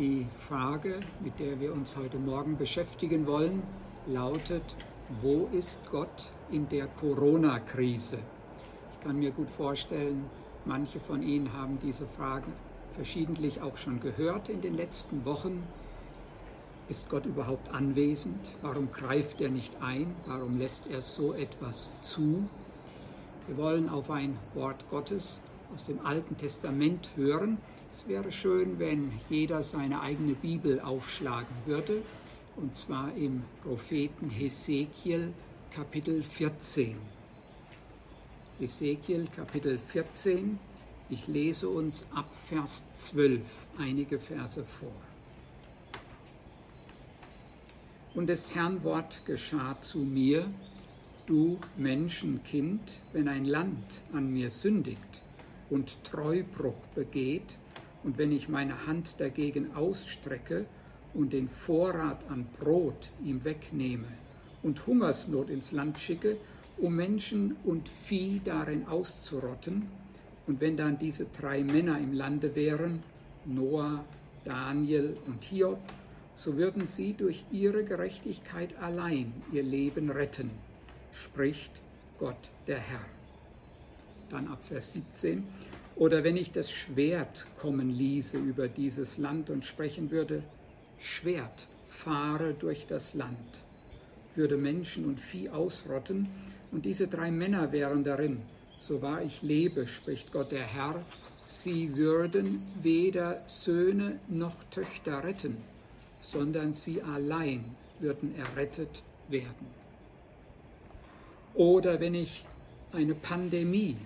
Die Frage, mit der wir uns heute Morgen beschäftigen wollen, lautet, wo ist Gott in der Corona-Krise? Ich kann mir gut vorstellen, manche von Ihnen haben diese Frage verschiedentlich auch schon gehört in den letzten Wochen. Ist Gott überhaupt anwesend? Warum greift er nicht ein? Warum lässt er so etwas zu? Wir wollen auf ein Wort Gottes aus dem Alten Testament hören. Es wäre schön, wenn jeder seine eigene Bibel aufschlagen würde, und zwar im Propheten Hesekiel Kapitel 14. Hesekiel Kapitel 14, ich lese uns ab Vers 12 einige Verse vor. Und des Herrn Wort geschah zu mir, du Menschenkind, wenn ein Land an mir sündigt und Treubruch begeht, und wenn ich meine Hand dagegen ausstrecke und den Vorrat an Brot ihm wegnehme und Hungersnot ins Land schicke, um Menschen und Vieh darin auszurotten, und wenn dann diese drei Männer im Lande wären, Noah, Daniel und Hiob, so würden sie durch ihre Gerechtigkeit allein ihr Leben retten, spricht Gott der Herr. Dann ab Vers 17. Oder wenn ich das Schwert kommen ließe über dieses Land und sprechen würde, Schwert fahre durch das Land, würde Menschen und Vieh ausrotten, und diese drei Männer wären darin, so wahr ich lebe, spricht Gott der Herr, sie würden weder Söhne noch Töchter retten, sondern sie allein würden errettet werden. Oder wenn ich eine Pandemie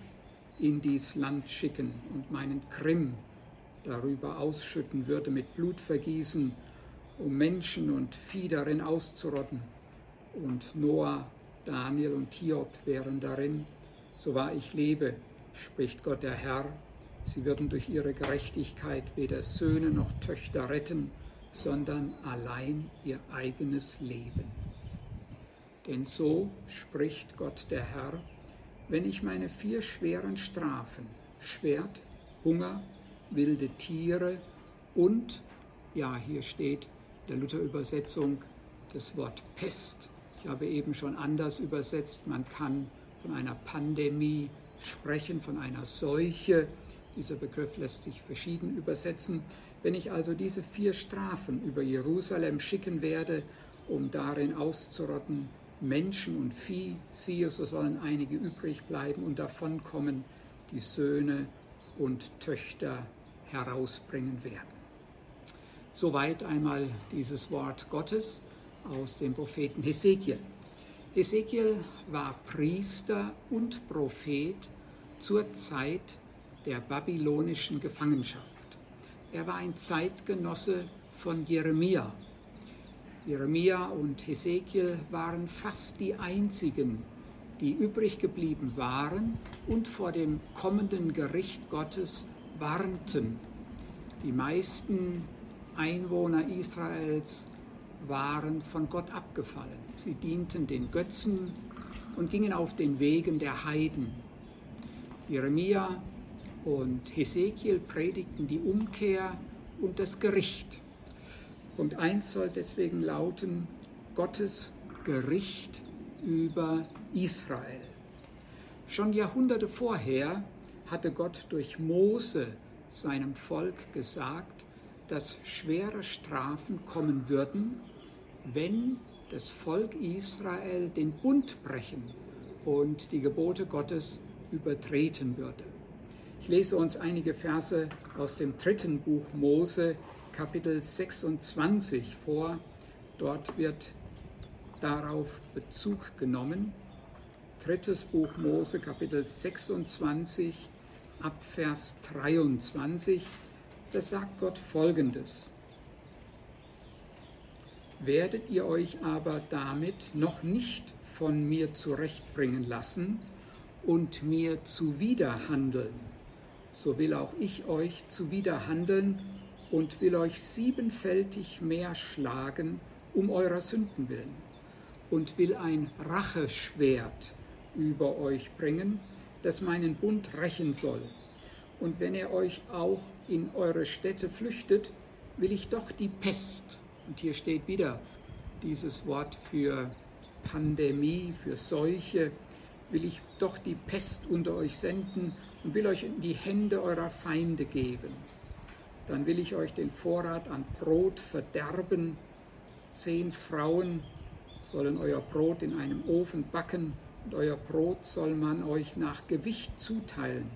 in dies Land schicken und meinen Krim darüber ausschütten würde mit Blutvergießen, um Menschen und Vieh darin auszurotten. Und Noah, Daniel und Hiob wären darin. So wahr ich lebe, spricht Gott der Herr, sie würden durch ihre Gerechtigkeit weder Söhne noch Töchter retten, sondern allein ihr eigenes Leben. Denn so spricht Gott der Herr, wenn ich meine vier schweren Strafen, Schwert, Hunger, wilde Tiere und, ja, hier steht der Luther-Übersetzung das Wort Pest. Ich habe eben schon anders übersetzt. Man kann von einer Pandemie sprechen, von einer Seuche. Dieser Begriff lässt sich verschieden übersetzen. Wenn ich also diese vier Strafen über Jerusalem schicken werde, um darin auszurotten, Menschen und Vieh, siehe, so sollen einige übrig bleiben und davonkommen, die Söhne und Töchter herausbringen werden. Soweit einmal dieses Wort Gottes aus dem Propheten Hesekiel. Hesekiel war Priester und Prophet zur Zeit der babylonischen Gefangenschaft. Er war ein Zeitgenosse von Jeremia, Jeremia und Hesekiel waren fast die einzigen, die übrig geblieben waren und vor dem kommenden Gericht Gottes warnten. Die meisten Einwohner Israels waren von Gott abgefallen. Sie dienten den Götzen und gingen auf den Wegen der Heiden. Jeremia und Hesekiel predigten die Umkehr und das Gericht. Punkt 1 soll deswegen lauten, Gottes Gericht über Israel. Schon Jahrhunderte vorher hatte Gott durch Mose seinem Volk gesagt, dass schwere Strafen kommen würden, wenn das Volk Israel den Bund brechen und die Gebote Gottes übertreten würde. Ich lese uns einige Verse aus dem dritten Buch Mose, Kapitel 26 vor. Dort wird darauf Bezug genommen. Drittes Buch Mose, Kapitel 26, Abvers 23. Da sagt Gott Folgendes. Werdet ihr euch aber damit noch nicht von mir zurechtbringen lassen und mir zuwiderhandeln, so will auch ich euch zuwiderhandeln und will euch siebenfältig mehr schlagen um eurer Sünden willen und will ein Racheschwert über euch bringen, das meinen Bund rächen soll. Und wenn er euch auch in eure Städte flüchtet, will ich doch die Pest, und hier steht wieder dieses Wort für Pandemie, für Seuche, will ich doch die Pest unter euch senden und will euch in die Hände eurer Feinde geben. Dann will ich euch den Vorrat an Brot verderben. Zehn Frauen sollen euer Brot in einem Ofen backen und euer Brot soll man euch nach Gewicht zuteilen.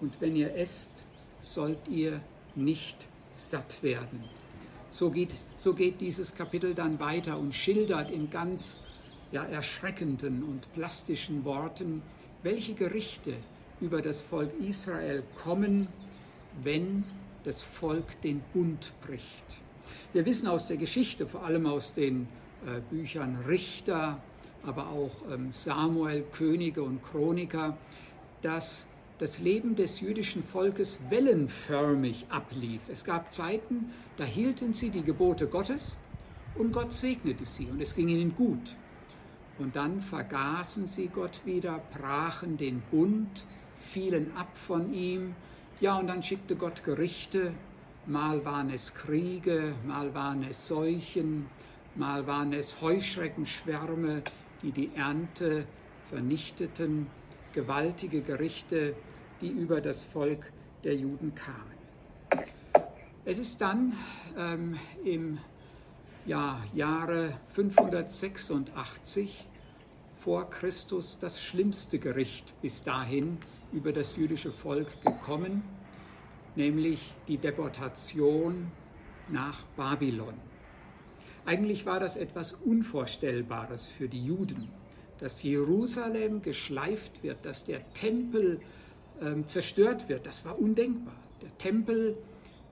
Und wenn ihr esst, sollt ihr nicht satt werden. So geht, so geht dieses Kapitel dann weiter und schildert in ganz ja, erschreckenden und plastischen Worten, welche Gerichte über das Volk Israel kommen, wenn das Volk den Bund bricht. Wir wissen aus der Geschichte, vor allem aus den äh, Büchern Richter, aber auch ähm, Samuel, Könige und Chroniker, dass das Leben des jüdischen Volkes wellenförmig ablief. Es gab Zeiten, da hielten sie die Gebote Gottes und Gott segnete sie und es ging ihnen gut. Und dann vergaßen sie Gott wieder, brachen den Bund, fielen ab von ihm. Ja, und dann schickte Gott Gerichte. Mal waren es Kriege, mal waren es Seuchen, mal waren es Heuschreckenschwärme, die die Ernte vernichteten. Gewaltige Gerichte, die über das Volk der Juden kamen. Es ist dann ähm, im ja, Jahre 586 vor Christus das schlimmste Gericht bis dahin über das jüdische Volk gekommen, nämlich die Deportation nach Babylon. Eigentlich war das etwas Unvorstellbares für die Juden, dass Jerusalem geschleift wird, dass der Tempel ähm, zerstört wird. Das war undenkbar. Der Tempel,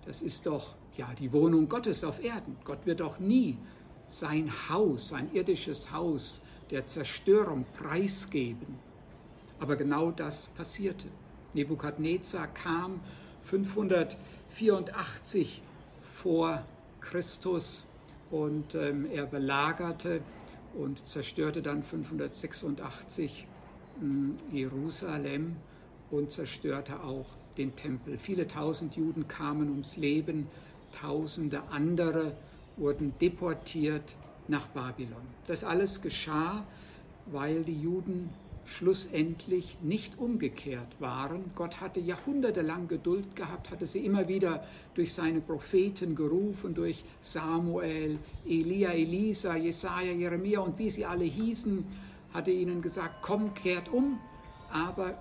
das ist doch ja die Wohnung Gottes auf Erden. Gott wird doch nie sein Haus, sein irdisches Haus der Zerstörung preisgeben. Aber genau das passierte. Nebukadnezar kam 584 vor Christus und ähm, er belagerte und zerstörte dann 586 ähm, Jerusalem und zerstörte auch den Tempel. Viele tausend Juden kamen ums Leben, tausende andere wurden deportiert nach Babylon. Das alles geschah, weil die Juden schlussendlich nicht umgekehrt waren. Gott hatte jahrhundertelang Geduld gehabt, hatte sie immer wieder durch seine Propheten gerufen, durch Samuel, Elia, Elisa, Jesaja, Jeremia und wie sie alle hießen, hatte ihnen gesagt, komm, kehrt um. Aber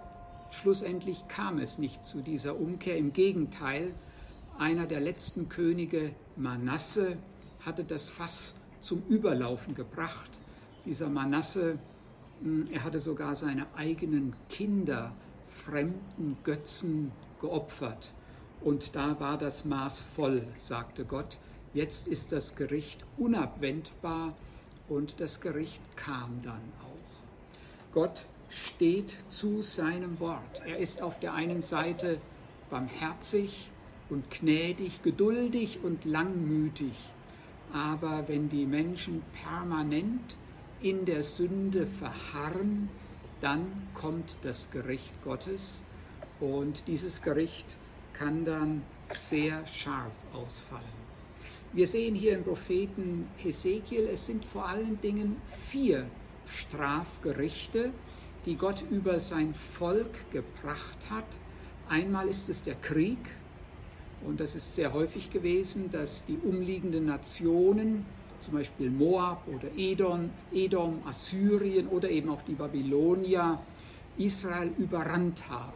schlussendlich kam es nicht zu dieser Umkehr. Im Gegenteil, einer der letzten Könige, Manasse, hatte das Fass zum Überlaufen gebracht. Dieser Manasse er hatte sogar seine eigenen Kinder fremden Götzen geopfert. Und da war das Maß voll, sagte Gott. Jetzt ist das Gericht unabwendbar und das Gericht kam dann auch. Gott steht zu seinem Wort. Er ist auf der einen Seite barmherzig und gnädig, geduldig und langmütig. Aber wenn die Menschen permanent in der Sünde verharren, dann kommt das Gericht Gottes und dieses Gericht kann dann sehr scharf ausfallen. Wir sehen hier im Propheten Hesekiel, es sind vor allen Dingen vier Strafgerichte, die Gott über sein Volk gebracht hat. Einmal ist es der Krieg, und das ist sehr häufig gewesen, dass die umliegenden Nationen zum Beispiel Moab oder Edom, Edom, Assyrien oder eben auch die Babylonier Israel überrannt haben,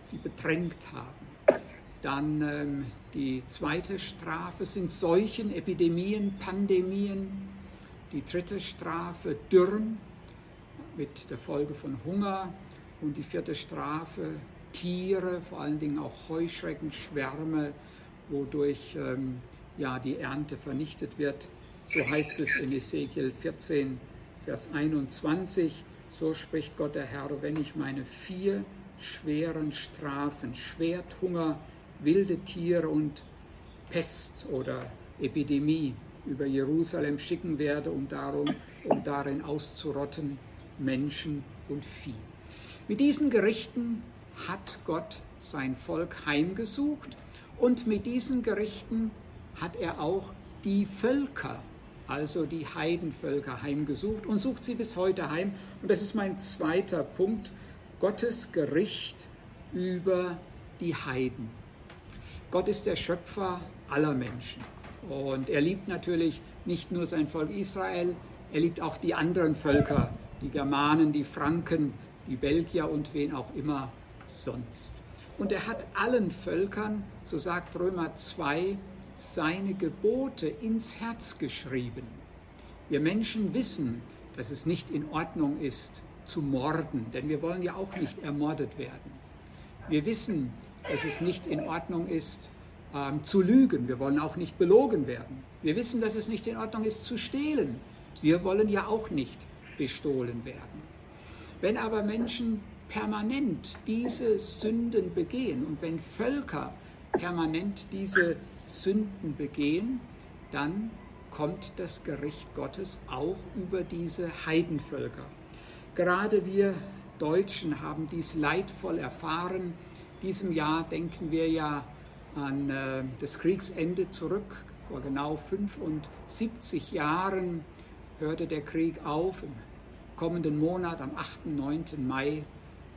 sie bedrängt haben. Dann ähm, die zweite Strafe sind Seuchen, Epidemien, Pandemien. Die dritte Strafe Dürren mit der Folge von Hunger. Und die vierte Strafe Tiere, vor allen Dingen auch Heuschrecken, Schwärme, wodurch ähm, ja, die Ernte vernichtet wird. So heißt es in Ezekiel 14, Vers 21. So spricht Gott der Herr, wenn ich meine vier schweren Strafen, Schwert, Hunger, wilde Tiere und Pest oder Epidemie über Jerusalem schicken werde, um, darum, um darin auszurotten Menschen und Vieh. Mit diesen Gerichten hat Gott sein Volk heimgesucht und mit diesen Gerichten hat er auch die Völker, also die Heidenvölker, heimgesucht und sucht sie bis heute heim. Und das ist mein zweiter Punkt, Gottes Gericht über die Heiden. Gott ist der Schöpfer aller Menschen. Und er liebt natürlich nicht nur sein Volk Israel, er liebt auch die anderen Völker, die Germanen, die Franken, die Belgier und wen auch immer sonst. Und er hat allen Völkern, so sagt Römer 2, seine Gebote ins Herz geschrieben. Wir Menschen wissen, dass es nicht in Ordnung ist, zu morden, denn wir wollen ja auch nicht ermordet werden. Wir wissen, dass es nicht in Ordnung ist, ähm, zu lügen. Wir wollen auch nicht belogen werden. Wir wissen, dass es nicht in Ordnung ist, zu stehlen. Wir wollen ja auch nicht bestohlen werden. Wenn aber Menschen permanent diese Sünden begehen und wenn Völker permanent diese Sünden begehen, dann kommt das Gericht Gottes auch über diese Heidenvölker. Gerade wir Deutschen haben dies leidvoll erfahren. Diesem Jahr denken wir ja an äh, das Kriegsende zurück. Vor genau 75 Jahren hörte der Krieg auf. Im kommenden Monat, am 8. 9. Mai,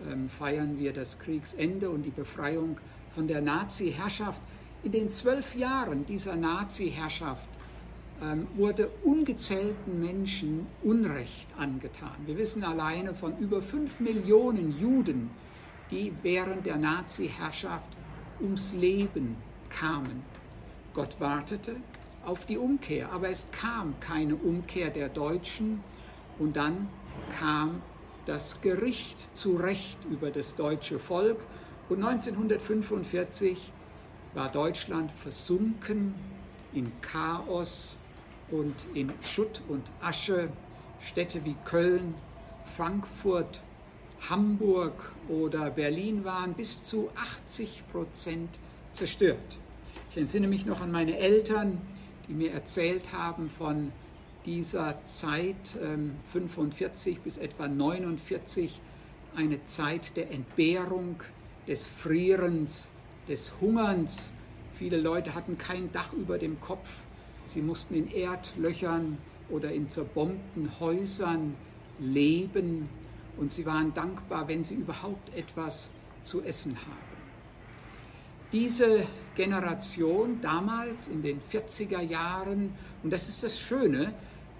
ähm, feiern wir das Kriegsende und die Befreiung von der Nazi-Herrschaft. In den zwölf Jahren dieser Nazi-Herrschaft ähm, wurde ungezählten Menschen Unrecht angetan. Wir wissen alleine von über fünf Millionen Juden, die während der Nazi-Herrschaft ums Leben kamen. Gott wartete auf die Umkehr, aber es kam keine Umkehr der Deutschen und dann kam das Gericht zu Recht über das deutsche Volk und 1945 war Deutschland versunken in Chaos und in Schutt und Asche. Städte wie Köln, Frankfurt, Hamburg oder Berlin waren bis zu 80 Prozent zerstört. Ich entsinne mich noch an meine Eltern, die mir erzählt haben von dieser Zeit ähm, 45 bis etwa 49, eine Zeit der Entbehrung, des Frierens, des Hungerns. Viele Leute hatten kein Dach über dem Kopf. Sie mussten in Erdlöchern oder in zerbombten Häusern leben und sie waren dankbar, wenn sie überhaupt etwas zu essen haben. Diese Generation damals in den 40er Jahren, und das ist das Schöne,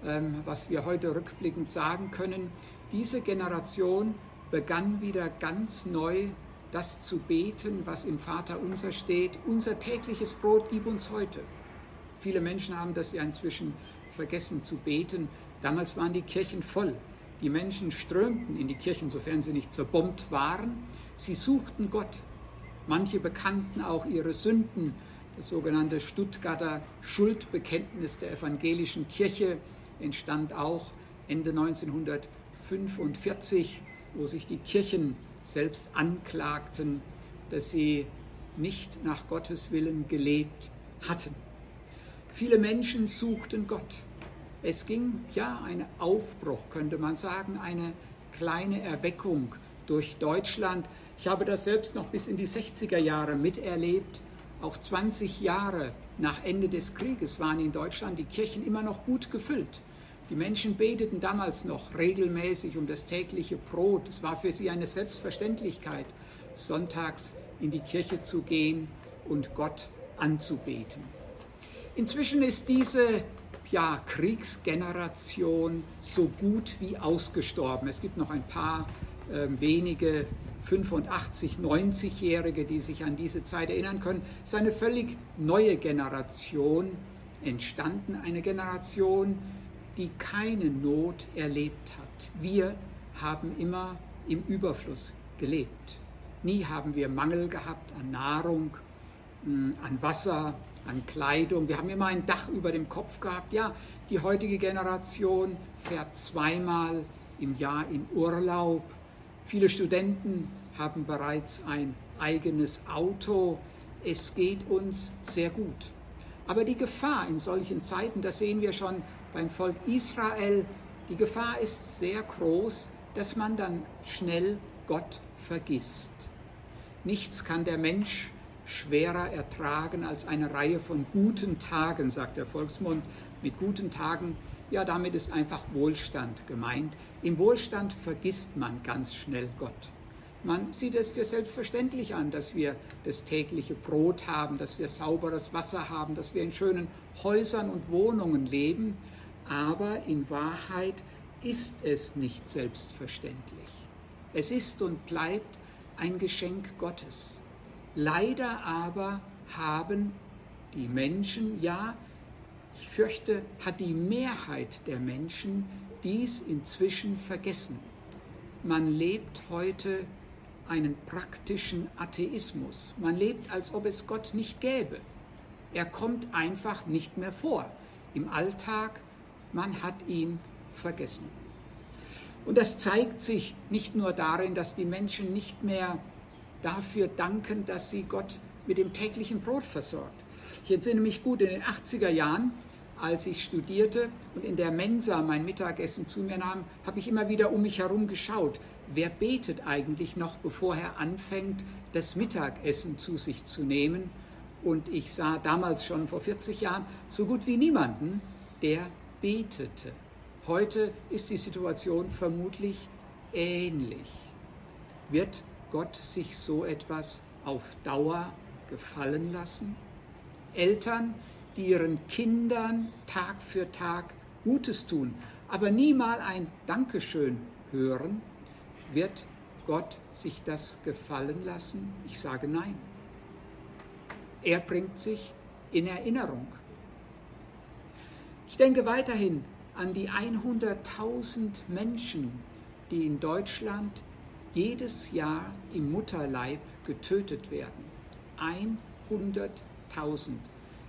ähm, was wir heute rückblickend sagen können, diese Generation begann wieder ganz neu das zu beten, was im Vater unser steht. Unser tägliches Brot gib uns heute. Viele Menschen haben das ja inzwischen vergessen zu beten. Damals waren die Kirchen voll. Die Menschen strömten in die Kirchen, sofern sie nicht zerbombt waren. Sie suchten Gott. Manche bekannten auch ihre Sünden. Das sogenannte Stuttgarter Schuldbekenntnis der evangelischen Kirche entstand auch Ende 1945, wo sich die Kirchen selbst anklagten, dass sie nicht nach Gottes Willen gelebt hatten. Viele Menschen suchten Gott. Es ging ja ein Aufbruch, könnte man sagen, eine kleine Erweckung durch Deutschland. Ich habe das selbst noch bis in die 60er Jahre miterlebt. Auch 20 Jahre nach Ende des Krieges waren in Deutschland die Kirchen immer noch gut gefüllt. Die Menschen beteten damals noch regelmäßig um das tägliche Brot. Es war für sie eine Selbstverständlichkeit, sonntags in die Kirche zu gehen und Gott anzubeten. Inzwischen ist diese ja, Kriegsgeneration so gut wie ausgestorben. Es gibt noch ein paar äh, wenige 85, 90-Jährige, die sich an diese Zeit erinnern können. Es ist eine völlig neue Generation entstanden, eine Generation, die keine Not erlebt hat. Wir haben immer im Überfluss gelebt. Nie haben wir Mangel gehabt an Nahrung, hm, an Wasser, an Kleidung. Wir haben immer ein Dach über dem Kopf gehabt. Ja, die heutige Generation fährt zweimal im Jahr in Urlaub. Viele Studenten haben bereits ein eigenes Auto. Es geht uns sehr gut. Aber die Gefahr in solchen Zeiten, das sehen wir schon beim Volk Israel, die Gefahr ist sehr groß, dass man dann schnell Gott vergisst. Nichts kann der Mensch schwerer ertragen als eine Reihe von guten Tagen, sagt der Volksmund. Mit guten Tagen, ja, damit ist einfach Wohlstand gemeint. Im Wohlstand vergisst man ganz schnell Gott. Man sieht es für selbstverständlich an, dass wir das tägliche Brot haben, dass wir sauberes Wasser haben, dass wir in schönen Häusern und Wohnungen leben. Aber in Wahrheit ist es nicht selbstverständlich. Es ist und bleibt ein Geschenk Gottes. Leider aber haben die Menschen, ja, ich fürchte, hat die Mehrheit der Menschen dies inzwischen vergessen. Man lebt heute einen praktischen Atheismus. Man lebt, als ob es Gott nicht gäbe. Er kommt einfach nicht mehr vor. Im Alltag, man hat ihn vergessen. Und das zeigt sich nicht nur darin, dass die Menschen nicht mehr dafür danken, dass sie Gott mit dem täglichen Brot versorgt. Ich entsinne mich gut, in den 80er Jahren, als ich studierte und in der Mensa mein Mittagessen zu mir nahm, habe ich immer wieder um mich herum geschaut. Wer betet eigentlich noch, bevor er anfängt, das Mittagessen zu sich zu nehmen? Und ich sah damals schon vor 40 Jahren so gut wie niemanden, der betete. Heute ist die Situation vermutlich ähnlich. Wird Gott sich so etwas auf Dauer gefallen lassen? Eltern, die ihren Kindern Tag für Tag Gutes tun, aber nie mal ein Dankeschön hören, wird Gott sich das gefallen lassen? Ich sage nein. Er bringt sich in Erinnerung. Ich denke weiterhin an die 100.000 Menschen, die in Deutschland jedes Jahr im Mutterleib getötet werden. 100.000.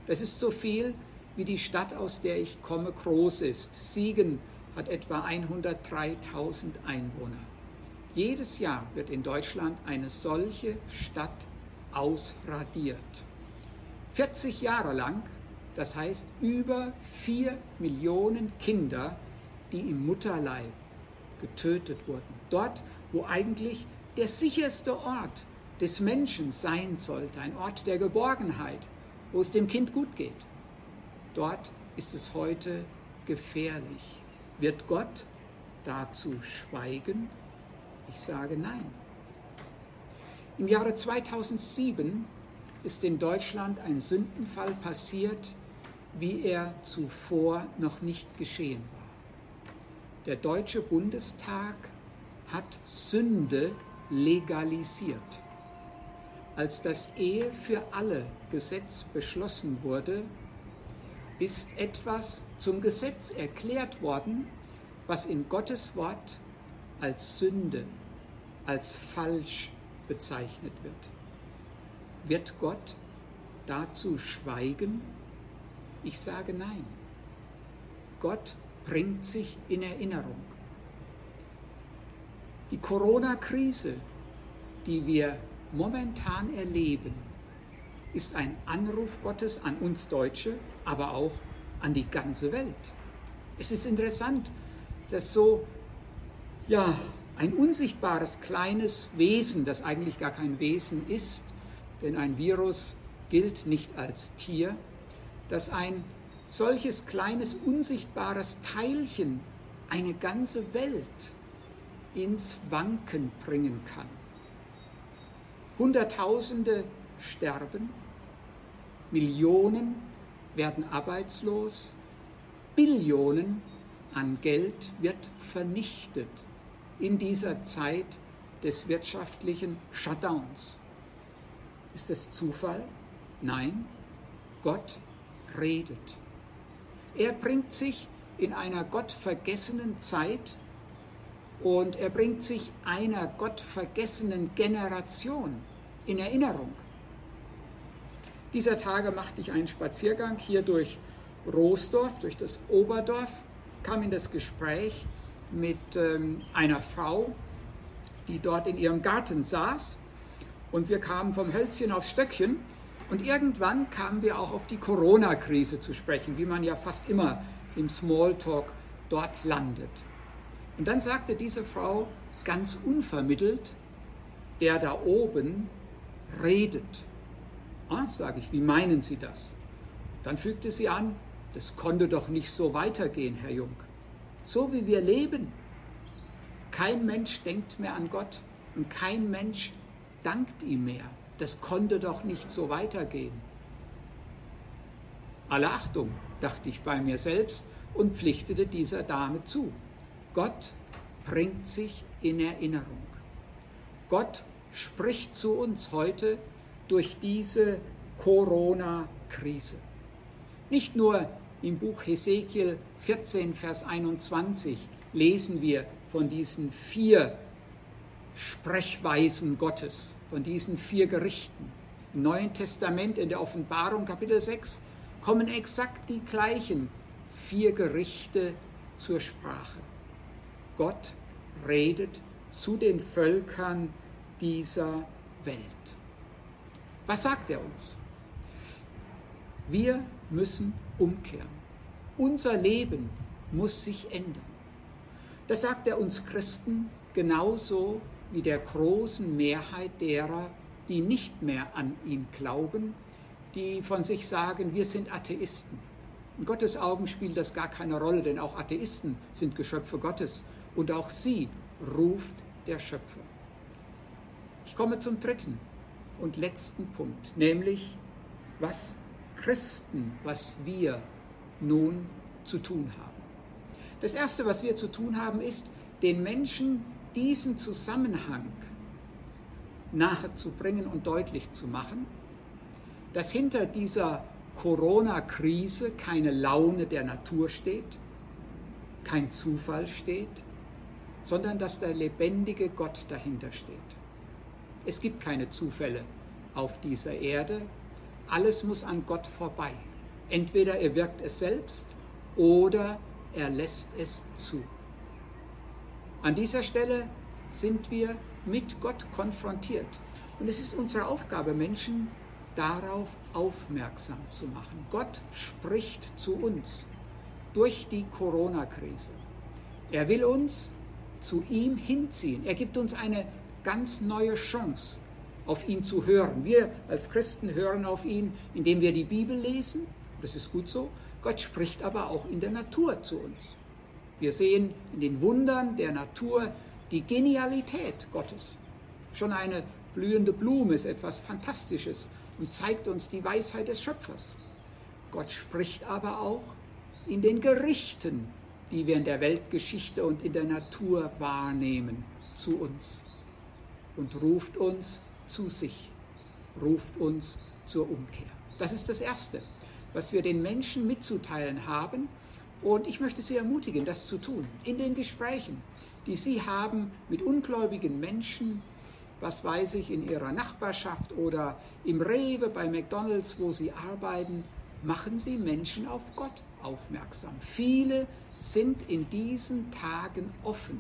Das ist so viel, wie die Stadt, aus der ich komme, groß ist. Siegen hat etwa 103.000 Einwohner. Jedes Jahr wird in Deutschland eine solche Stadt ausradiert. 40 Jahre lang, das heißt über 4 Millionen Kinder, die im Mutterleib getötet wurden. Dort, wo eigentlich der sicherste Ort des Menschen sein sollte, ein Ort der Geborgenheit, wo es dem Kind gut geht. Dort ist es heute gefährlich. Wird Gott dazu schweigen? Ich sage nein. Im Jahre 2007 ist in Deutschland ein Sündenfall passiert, wie er zuvor noch nicht geschehen war. Der Deutsche Bundestag hat Sünde legalisiert. Als das Ehe für alle Gesetz beschlossen wurde, ist etwas zum Gesetz erklärt worden, was in Gottes Wort als Sünde, als falsch bezeichnet wird. Wird Gott dazu schweigen? Ich sage nein. Gott bringt sich in Erinnerung. Die Corona-Krise, die wir momentan erleben, ist ein Anruf Gottes an uns Deutsche, aber auch an die ganze Welt. Es ist interessant, dass so ja, ein unsichtbares kleines Wesen, das eigentlich gar kein Wesen ist, denn ein Virus gilt nicht als Tier, dass ein solches kleines unsichtbares Teilchen eine ganze Welt ins Wanken bringen kann. Hunderttausende sterben, Millionen werden arbeitslos, Billionen an Geld wird vernichtet in dieser Zeit des wirtschaftlichen Shutdowns. Ist es Zufall? Nein, Gott redet. Er bringt sich in einer gottvergessenen Zeit und er bringt sich einer gottvergessenen Generation in Erinnerung. Dieser Tage machte ich einen Spaziergang hier durch Roosdorf, durch das Oberdorf, kam in das Gespräch mit ähm, einer Frau, die dort in ihrem Garten saß. Und wir kamen vom Hölzchen aufs Stöckchen. Und irgendwann kamen wir auch auf die Corona-Krise zu sprechen, wie man ja fast immer im Smalltalk dort landet. Und dann sagte diese Frau ganz unvermittelt, der da oben redet. Ah, sage ich, wie meinen Sie das? Dann fügte sie an, das konnte doch nicht so weitergehen, Herr Jung. So wie wir leben. Kein Mensch denkt mehr an Gott und kein Mensch dankt ihm mehr. Das konnte doch nicht so weitergehen. Alle Achtung, dachte ich bei mir selbst und pflichtete dieser Dame zu. Gott bringt sich in Erinnerung. Gott spricht zu uns heute durch diese Corona-Krise. Nicht nur im Buch Hesekiel 14, Vers 21 lesen wir von diesen vier Sprechweisen Gottes, von diesen vier Gerichten. Im Neuen Testament in der Offenbarung Kapitel 6 kommen exakt die gleichen vier Gerichte zur Sprache. Gott redet zu den Völkern dieser Welt. Was sagt er uns? Wir müssen umkehren. Unser Leben muss sich ändern. Das sagt er uns Christen genauso wie der großen Mehrheit derer, die nicht mehr an ihn glauben, die von sich sagen, wir sind Atheisten. In Gottes Augen spielt das gar keine Rolle, denn auch Atheisten sind Geschöpfe Gottes und auch sie ruft der Schöpfer. Ich komme zum dritten und letzten Punkt, nämlich was Christen, was wir nun zu tun haben. Das Erste, was wir zu tun haben, ist, den Menschen diesen Zusammenhang nahe zu bringen und deutlich zu machen, dass hinter dieser Corona-Krise keine Laune der Natur steht, kein Zufall steht, sondern dass der lebendige Gott dahinter steht. Es gibt keine Zufälle auf dieser Erde, alles muss an Gott vorbei. Entweder er wirkt es selbst oder er lässt es zu. An dieser Stelle sind wir mit Gott konfrontiert. Und es ist unsere Aufgabe, Menschen darauf aufmerksam zu machen. Gott spricht zu uns durch die Corona-Krise. Er will uns zu ihm hinziehen. Er gibt uns eine ganz neue Chance, auf ihn zu hören. Wir als Christen hören auf ihn, indem wir die Bibel lesen. Das ist gut so. Gott spricht aber auch in der Natur zu uns. Wir sehen in den Wundern der Natur die Genialität Gottes. Schon eine blühende Blume ist etwas Fantastisches und zeigt uns die Weisheit des Schöpfers. Gott spricht aber auch in den Gerichten, die wir in der Weltgeschichte und in der Natur wahrnehmen, zu uns und ruft uns zu sich, ruft uns zur Umkehr. Das ist das Erste, was wir den Menschen mitzuteilen haben. Und ich möchte Sie ermutigen, das zu tun, in den Gesprächen, die Sie haben mit ungläubigen Menschen, was weiß ich, in Ihrer Nachbarschaft oder im Rewe, bei McDonald's, wo Sie arbeiten, machen Sie Menschen auf Gott aufmerksam. Viele sind in diesen Tagen offen.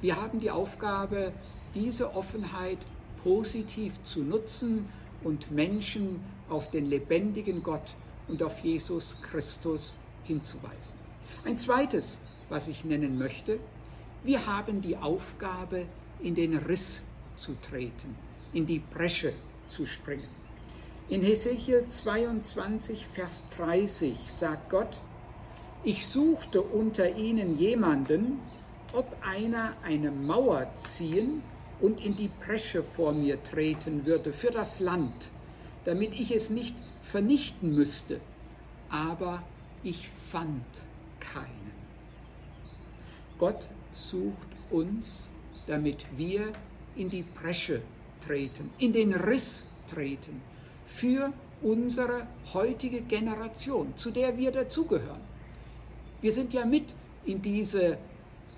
Wir haben die Aufgabe, diese Offenheit positiv zu nutzen und Menschen auf den lebendigen Gott und auf Jesus Christus hinzuweisen. Ein zweites, was ich nennen möchte, wir haben die Aufgabe, in den Riss zu treten, in die Bresche zu springen. In Hesekiel 22, Vers 30 sagt Gott, ich suchte unter ihnen jemanden, ob einer eine Mauer ziehen und in die Bresche vor mir treten würde für das Land, damit ich es nicht vernichten müsste. Aber ich fand keinen. Gott sucht uns, damit wir in die Bresche treten, in den Riss treten, für unsere heutige Generation, zu der wir dazugehören. Wir sind ja mit in diese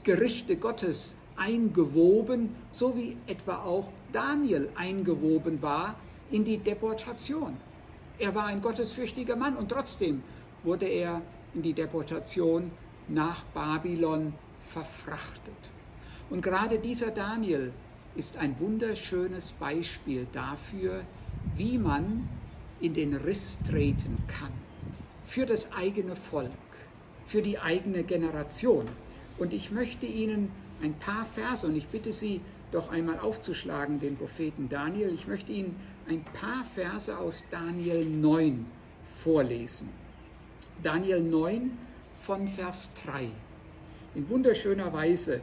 Gerichte Gottes eingewoben, so wie etwa auch Daniel eingewoben war in die Deportation. Er war ein gottesfürchtiger Mann und trotzdem wurde er in die Deportation nach Babylon verfrachtet. Und gerade dieser Daniel ist ein wunderschönes Beispiel dafür, wie man in den Riss treten kann für das eigene Volk, für die eigene Generation. Und ich möchte Ihnen ein paar Verse und ich bitte Sie, doch einmal aufzuschlagen, den Propheten Daniel. Ich möchte Ihnen ein paar Verse aus Daniel 9 vorlesen. Daniel 9 von Vers 3. In wunderschöner Weise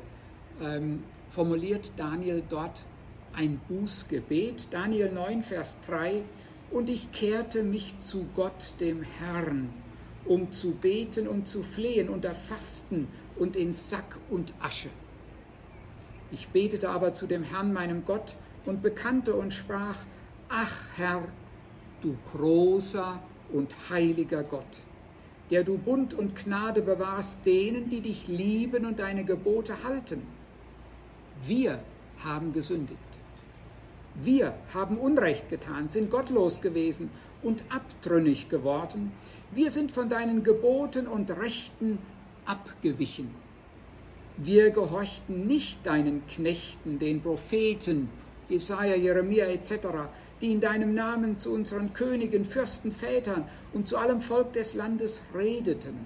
ähm, formuliert Daniel dort ein Bußgebet. Daniel 9, Vers 3. Und ich kehrte mich zu Gott, dem Herrn, um zu beten und zu flehen unter Fasten und in Sack und Asche. Ich betete aber zu dem Herrn, meinem Gott, und bekannte und sprach, Ach Herr, du großer und heiliger Gott, der du Bund und Gnade bewahrst denen, die dich lieben und deine Gebote halten. Wir haben gesündigt. Wir haben Unrecht getan, sind gottlos gewesen und abtrünnig geworden. Wir sind von deinen Geboten und Rechten abgewichen. Wir gehorchten nicht deinen Knechten, den Propheten, Jesaja, Jeremia etc., die in deinem Namen zu unseren Königen, Fürsten, Vätern und zu allem Volk des Landes redeten.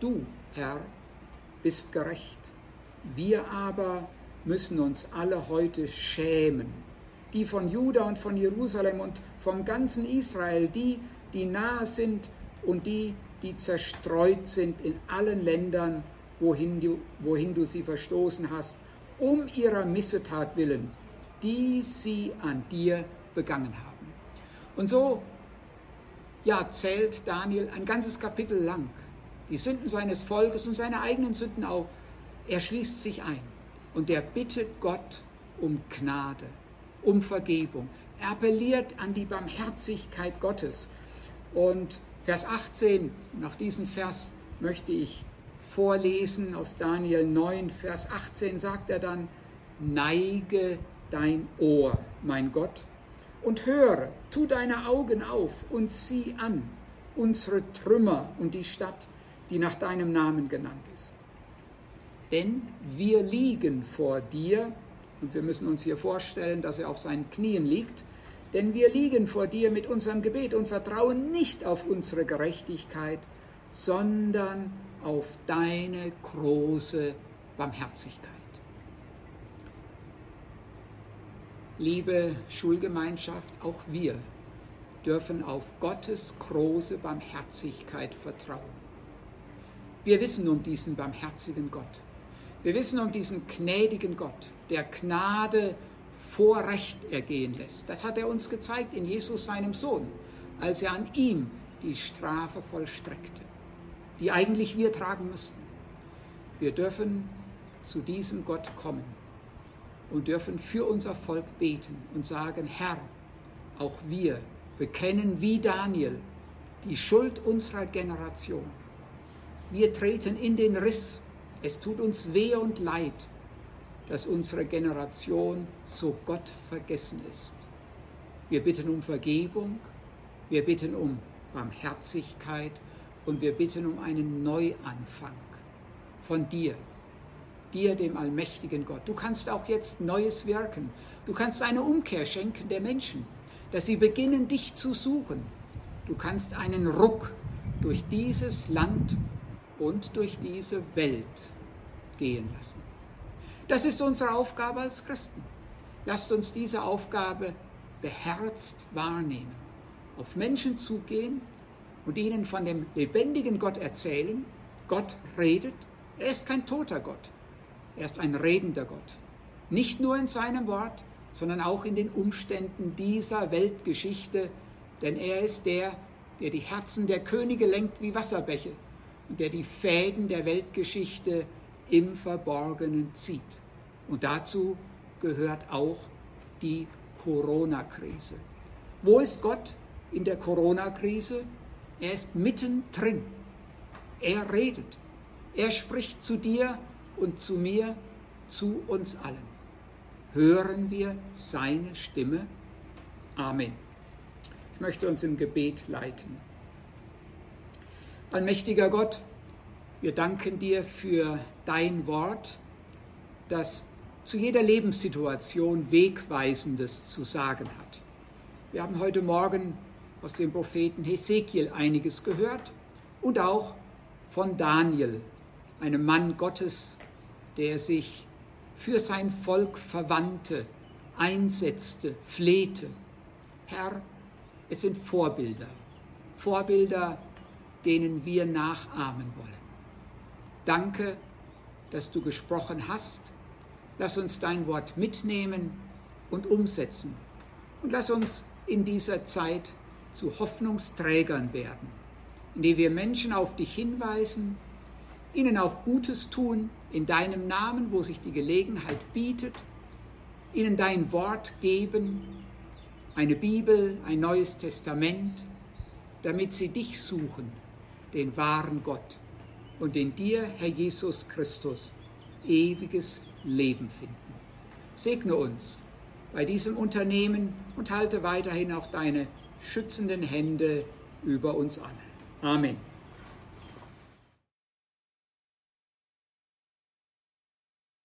Du, Herr, bist gerecht. Wir aber müssen uns alle heute schämen. Die von Juda und von Jerusalem und vom ganzen Israel, die, die nahe sind und die, die zerstreut sind in allen Ländern, wohin du, wohin du sie verstoßen hast, um ihrer Missetat willen, die sie an dir begangen haben. Und so ja, zählt Daniel ein ganzes Kapitel lang die Sünden seines Volkes und seine eigenen Sünden auf. Er schließt sich ein und er bittet Gott um Gnade, um Vergebung. Er appelliert an die Barmherzigkeit Gottes. Und Vers 18, nach diesem Vers möchte ich vorlesen aus Daniel 9, Vers 18 sagt er dann, neige dein Ohr, mein Gott, und höre, tu deine Augen auf und sieh an unsere Trümmer und die Stadt, die nach deinem Namen genannt ist. Denn wir liegen vor dir, und wir müssen uns hier vorstellen, dass er auf seinen Knien liegt, denn wir liegen vor dir mit unserem Gebet und vertrauen nicht auf unsere Gerechtigkeit, sondern auf deine große Barmherzigkeit. Liebe Schulgemeinschaft, auch wir dürfen auf Gottes große Barmherzigkeit vertrauen. Wir wissen um diesen barmherzigen Gott. Wir wissen um diesen gnädigen Gott, der Gnade vor Recht ergehen lässt. Das hat er uns gezeigt in Jesus, seinem Sohn, als er an ihm die Strafe vollstreckte, die eigentlich wir tragen müssten. Wir dürfen zu diesem Gott kommen und dürfen für unser Volk beten und sagen, Herr, auch wir bekennen wie Daniel die Schuld unserer Generation. Wir treten in den Riss es tut uns weh und leid, dass unsere Generation so Gott vergessen ist. Wir bitten um Vergebung, wir bitten um Barmherzigkeit und wir bitten um einen Neuanfang von dir, dir, dem allmächtigen Gott. Du kannst auch jetzt Neues wirken. Du kannst eine Umkehr schenken der Menschen, dass sie beginnen, dich zu suchen. Du kannst einen Ruck durch dieses Land und durch diese Welt gehen lassen. Das ist unsere Aufgabe als Christen. Lasst uns diese Aufgabe beherzt wahrnehmen, auf Menschen zugehen und ihnen von dem lebendigen Gott erzählen. Gott redet, er ist kein toter Gott, er ist ein redender Gott. Nicht nur in seinem Wort, sondern auch in den Umständen dieser Weltgeschichte, denn er ist der, der die Herzen der Könige lenkt wie Wasserbäche und der die Fäden der Weltgeschichte im Verborgenen zieht. Und dazu gehört auch die Corona-Krise. Wo ist Gott in der Corona-Krise? Er ist mittendrin. Er redet. Er spricht zu dir und zu mir, zu uns allen. Hören wir seine Stimme? Amen. Ich möchte uns im Gebet leiten. Allmächtiger Gott, wir danken dir für dein Wort, das zu jeder Lebenssituation Wegweisendes zu sagen hat. Wir haben heute Morgen aus dem Propheten Hesekiel einiges gehört und auch von Daniel, einem Mann Gottes, der sich für sein Volk verwandte, einsetzte, flehte. Herr, es sind Vorbilder, Vorbilder, denen wir nachahmen wollen. Danke, dass du gesprochen hast. Lass uns dein Wort mitnehmen und umsetzen. Und lass uns in dieser Zeit zu Hoffnungsträgern werden, indem wir Menschen auf dich hinweisen, ihnen auch Gutes tun in deinem Namen, wo sich die Gelegenheit bietet, ihnen dein Wort geben, eine Bibel, ein neues Testament, damit sie dich suchen, den wahren Gott, und in dir, Herr Jesus Christus, ewiges Leben finden. Segne uns bei diesem Unternehmen und halte weiterhin auch deine schützenden Hände über uns alle. Amen.